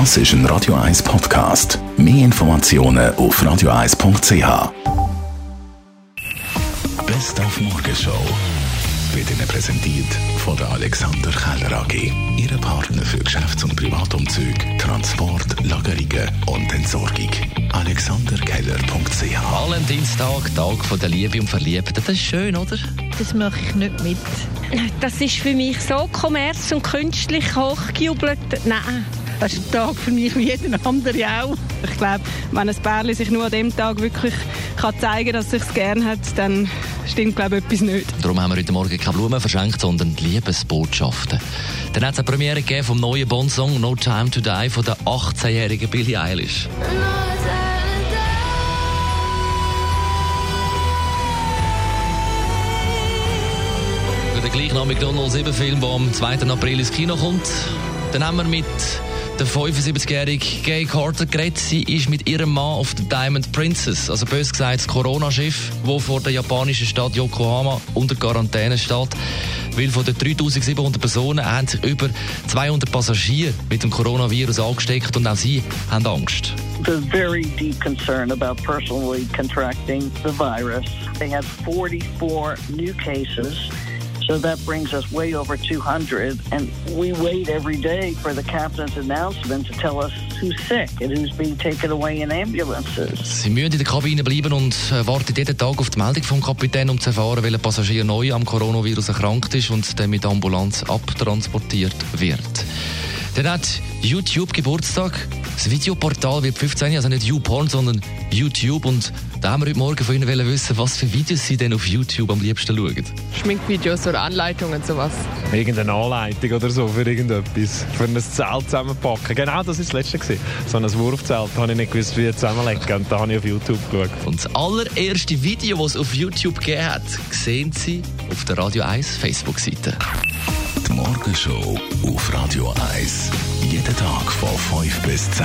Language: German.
Das ist ein Radio 1 Podcast. Mehr Informationen auf radio1.ch. Best auf Morgenshow wird Ihnen präsentiert von der Alexander Keller AG. Ihre Partner für Geschäfts- und Privatumzug, Transport, Lagerungen und Entsorgung. AlexanderKeller.ch Valentinstag, Tag von der Liebe und Verliebten. Das ist schön, oder? Das mache ich nicht mit. Das ist für mich so kommerz- und künstlich hochgejubelt. Nein. Das ist ein Tag für mich wie jeden anderen auch. Ich glaube, wenn ein Pärchen sich nur an dem Tag wirklich kann zeigen kann, dass es sich gerne hat, dann stimmt, glaube ich, etwas nicht. Darum haben wir heute Morgen keine Blumen verschenkt, sondern Liebesbotschaften. Dann hat es eine Premiere gegeben vom neuen Bond-Song «No Time to Die» von der 18-jährigen Billie Eilish. Für den gleichnamigen 007-Film, der am 2. April ins Kino kommt. Dann haben wir mit der 75-jährige Gay Carter geredet. Sie ist mit ihrem Mann auf der Diamond Princess, also bös gesagt das Corona-Schiff, das vor der japanischen Stadt Yokohama unter Quarantäne steht. Weil von den 3700 Personen haben sich über 200 Passagiere mit dem Coronavirus angesteckt und auch sie haben Angst. There's very deep concern about personally contracting the virus. They had 44 new cases. So that brings us way over 200. And we wait every day for the captain's announcement to tell us who's sick and who's being taken away in ambulances. Sie müssen in der Kabine bleiben und äh, warten jeden Tag auf die Meldung vom Kapitän, um zu erfahren, welcher Passagier neu am Coronavirus erkrankt ist und dann mit Ambulanz abtransportiert wird. Dann hat YouTube Geburtstag. Das Videoportal wird 15, also nicht YouPorn, sondern YouTube. Und da haben wir heute Morgen von Ihnen wissen, was für Videos Sie denn auf YouTube am liebsten schauen. Schminkvideos oder Anleitungen, sowas. Irgendeine Anleitung oder so für irgendetwas. Für ein Zelt zusammenpacken. Genau, das war das letzte. Gewesen. So ein Wurfzelt habe ich nicht gewusst, wie zusammenlegen. Und da habe ich auf YouTube geschaut. Und das allererste Video, das es auf YouTube gegeben hat, sehen Sie auf der Radio 1 Facebook-Seite. Die Morgenshow auf Radio 1. Jeden Tag von 5 bis 10.